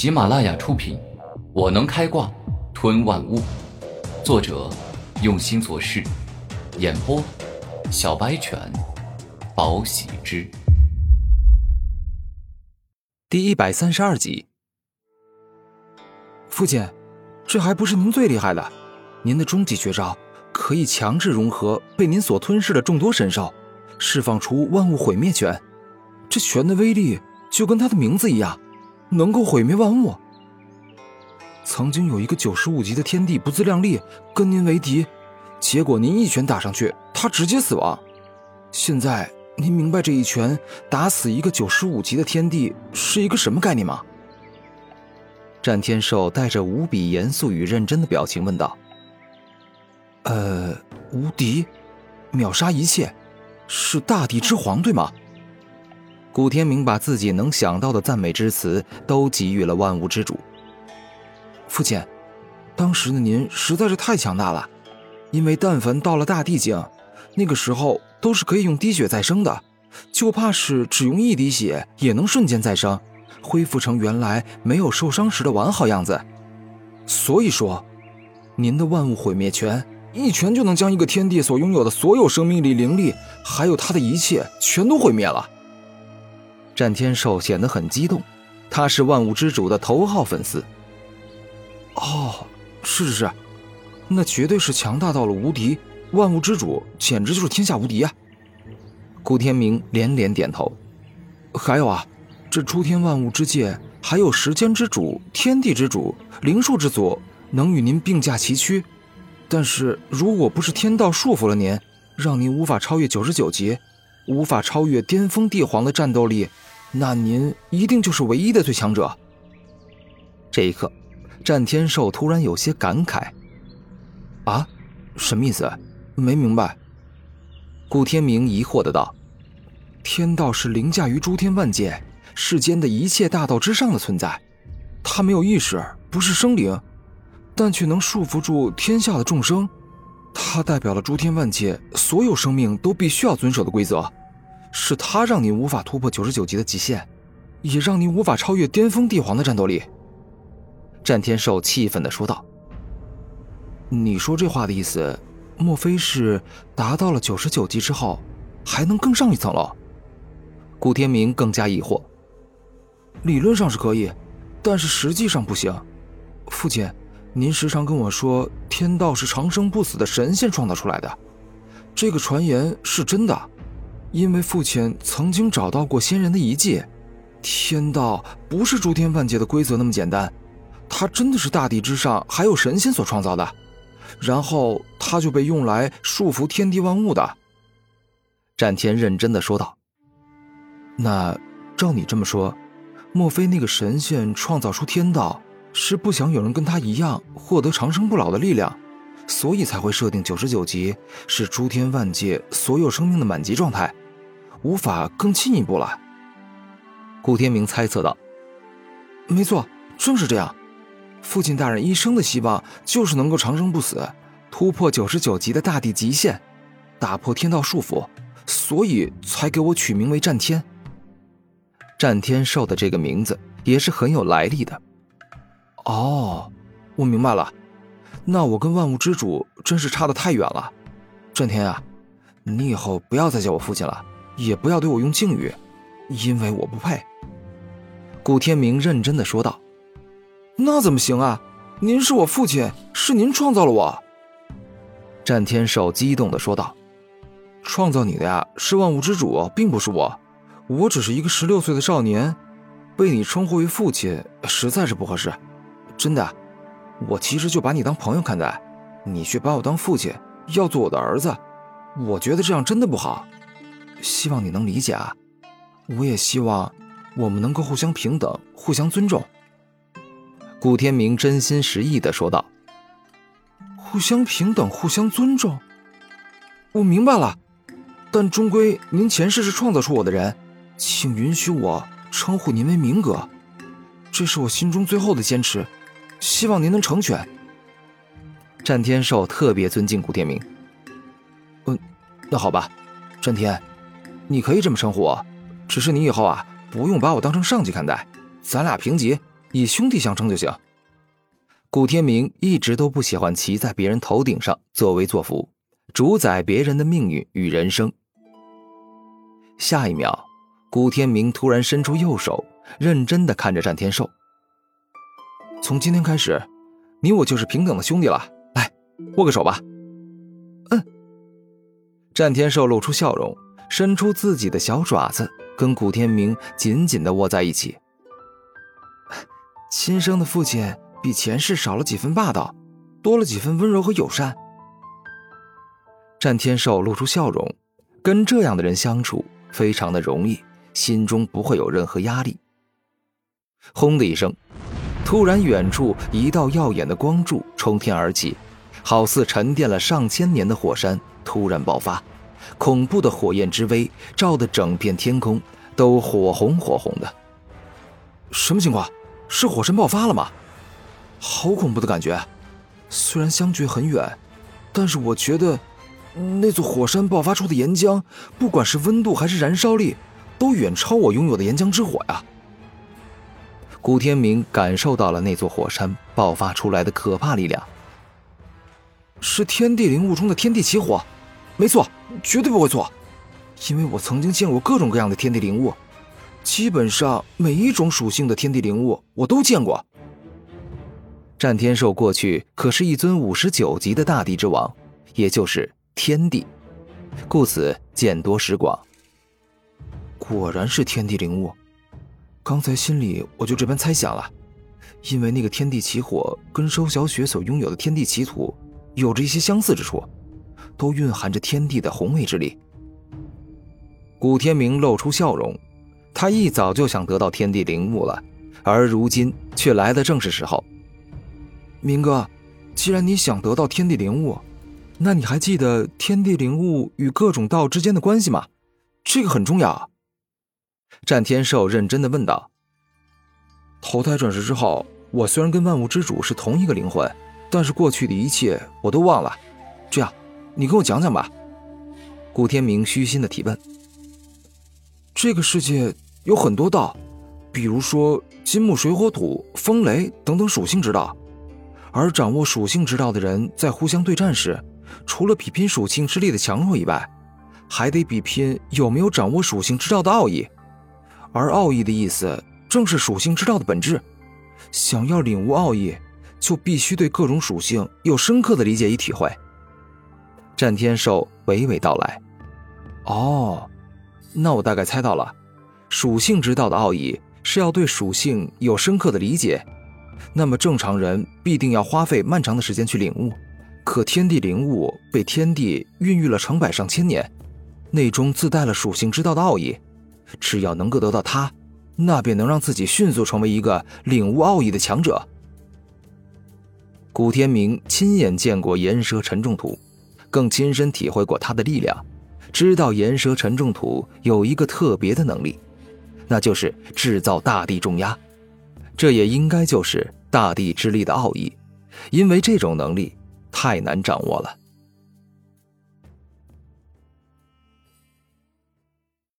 喜马拉雅出品，《我能开挂吞万物》，作者用心做事，演播小白犬，宝喜之，第一百三十二集。父亲，这还不是您最厉害的，您的终极绝招可以强制融合被您所吞噬的众多神兽，释放出万物毁灭拳。这拳的威力就跟它的名字一样。能够毁灭万物。曾经有一个九十五级的天帝不自量力，跟您为敌，结果您一拳打上去，他直接死亡。现在您明白这一拳打死一个九十五级的天帝是一个什么概念吗？战天寿带着无比严肃与认真的表情问道：“呃，无敌，秒杀一切，是大地之皇，对吗？”古天明把自己能想到的赞美之词都给予了万物之主。父亲，当时的您实在是太强大了，因为但凡到了大地境，那个时候都是可以用滴血再生的，就怕是只用一滴血也能瞬间再生，恢复成原来没有受伤时的完好样子。所以说，您的万物毁灭拳一拳就能将一个天地所拥有的所有生命力、灵力，还有他的一切全都毁灭了。战天寿显得很激动，他是万物之主的头号粉丝。哦，是是是，那绝对是强大到了无敌，万物之主简直就是天下无敌啊！顾天明连连点头。还有啊，这诸天万物之界，还有时间之主、天地之主、灵术之祖，能与您并驾齐驱。但是如果不是天道束缚了您，让您无法超越九十九级，无法超越巅峰帝皇的战斗力。那您一定就是唯一的最强者。这一刻，战天寿突然有些感慨：“啊，什么意思？没明白。”顾天明疑惑的道：“天道是凌驾于诸天万界、世间的一切大道之上的存在，他没有意识，不是生灵，但却能束缚住天下的众生。他代表了诸天万界所有生命都必须要遵守的规则。”是他让您无法突破九十九级的极限，也让您无法超越巅峰帝皇的战斗力。战天寿气愤的说道：“你说这话的意思，莫非是达到了九十九级之后，还能更上一层楼？”顾天明更加疑惑：“理论上是可以，但是实际上不行。父亲，您时常跟我说，天道是长生不死的神仙创造出来的，这个传言是真的。”因为父亲曾经找到过仙人的遗迹，天道不是诸天万界的规则那么简单，它真的是大地之上还有神仙所创造的，然后它就被用来束缚天地万物的。战天认真的说道：“那照你这么说，莫非那个神仙创造出天道，是不想有人跟他一样获得长生不老的力量，所以才会设定九十九级是诸天万界所有生命的满级状态？”无法更进一步了，顾天明猜测道：“没错，正是这样。父亲大人一生的希望就是能够长生不死，突破九十九级的大地极限，打破天道束缚，所以才给我取名为战天。战天兽的这个名字也是很有来历的。哦，我明白了，那我跟万物之主真是差得太远了。战天啊，你以后不要再叫我父亲了。”也不要对我用敬语，因为我不配。”顾天明认真的说道。“那怎么行啊？您是我父亲，是您创造了我。”战天寿激动的说道。“创造你的呀，是万物之主，并不是我。我只是一个十六岁的少年，被你称呼为父亲，实在是不合适。真的，我其实就把你当朋友看待，你却把我当父亲，要做我的儿子。我觉得这样真的不好。”希望你能理解啊！我也希望我们能够互相平等、互相尊重。”顾天明真心实意的说道。“互相平等、互相尊重，我明白了。但终归您前世是创造出我的人，请允许我称呼您为明哥，这是我心中最后的坚持。希望您能成全。”战天寿特别尊敬顾天明。“嗯，那好吧，战天。”你可以这么称呼我，只是你以后啊，不用把我当成上级看待，咱俩平级，以兄弟相称就行。古天明一直都不喜欢骑在别人头顶上作威作福，主宰别人的命运与人生。下一秒，古天明突然伸出右手，认真的看着战天寿。从今天开始，你我就是平等的兄弟了。来，握个手吧。嗯。战天寿露出笑容，伸出自己的小爪子，跟古天明紧紧的握在一起。亲生的父亲。比前世少了几分霸道，多了几分温柔和友善。战天寿露出笑容，跟这样的人相处非常的容易，心中不会有任何压力。轰的一声，突然远处一道耀眼的光柱冲天而起，好似沉淀了上千年的火山突然爆发，恐怖的火焰之威照得整片天空都火红火红的。什么情况？是火山爆发了吗？好恐怖的感觉，虽然相距很远，但是我觉得那座火山爆发出的岩浆，不管是温度还是燃烧力，都远超我拥有的岩浆之火呀。古天明感受到了那座火山爆发出来的可怕力量，是天地灵物中的天地奇火，没错，绝对不会错，因为我曾经见过各种各样的天地灵物，基本上每一种属性的天地灵物我都见过。战天寿过去可是一尊五十九级的大地之王，也就是天帝，故此见多识广。果然是天地灵物，刚才心里我就这般猜想了，因为那个天地奇火跟收小雪所拥有的天地奇土有着一些相似之处，都蕴含着天地的宏伟之力。古天明露出笑容，他一早就想得到天地灵物了，而如今却来的正是时候。明哥，既然你想得到天地灵物，那你还记得天地灵物与各种道之间的关系吗？这个很重要。战天寿认真的问道。投胎转世之后，我虽然跟万物之主是同一个灵魂，但是过去的一切我都忘了。这样，你跟我讲讲吧。古天明虚心的提问。这个世界有很多道，比如说金木水火土风雷等等属性之道。而掌握属性之道的人，在互相对战时，除了比拼属性之力的强弱以外，还得比拼有没有掌握属性之道的奥义。而奥义的意思，正是属性之道的本质。想要领悟奥义，就必须对各种属性有深刻的理解与体会。战天寿娓娓道来：“哦，那我大概猜到了，属性之道的奥义是要对属性有深刻的理解。”那么正常人必定要花费漫长的时间去领悟，可天地灵物被天地孕育了成百上千年，内中自带了属性之道的奥义，只要能够得到它，那便能让自己迅速成为一个领悟奥义的强者。古天明亲眼见过岩蛇沉重图，更亲身体会过它的力量，知道岩蛇沉重土有一个特别的能力，那就是制造大地重压。这也应该就是大地之力的奥义，因为这种能力太难掌握了。